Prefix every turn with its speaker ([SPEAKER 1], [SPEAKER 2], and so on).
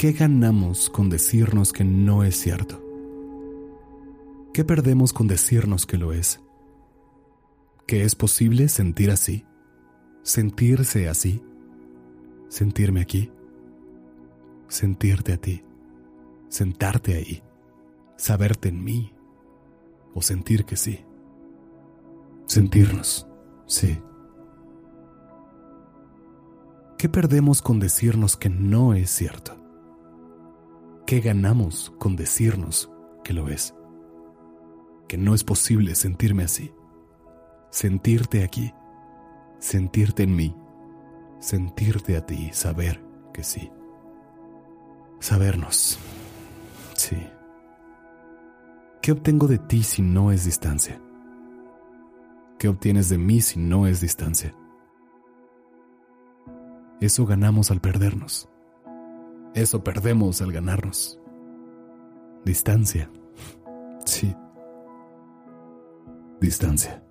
[SPEAKER 1] ¿Qué ganamos con decirnos que no es cierto? ¿Qué perdemos con decirnos que lo es? ¿Que es posible sentir así? ¿Sentirse así? ¿Sentirme aquí? ¿Sentirte a ti? ¿Sentarte ahí? ¿Saberte en mí? ¿O sentir que sí? Sentirnos, sí. ¿Qué perdemos con decirnos que no es cierto? ¿Qué ganamos con decirnos que lo es? Que no es posible sentirme así, sentirte aquí, sentirte en mí, sentirte a ti, saber que sí. Sabernos, sí. ¿Qué obtengo de ti si no es distancia? ¿Qué obtienes de mí si no es distancia? Eso ganamos al perdernos. Eso perdemos al ganarnos. Distancia. Sí. Distancia.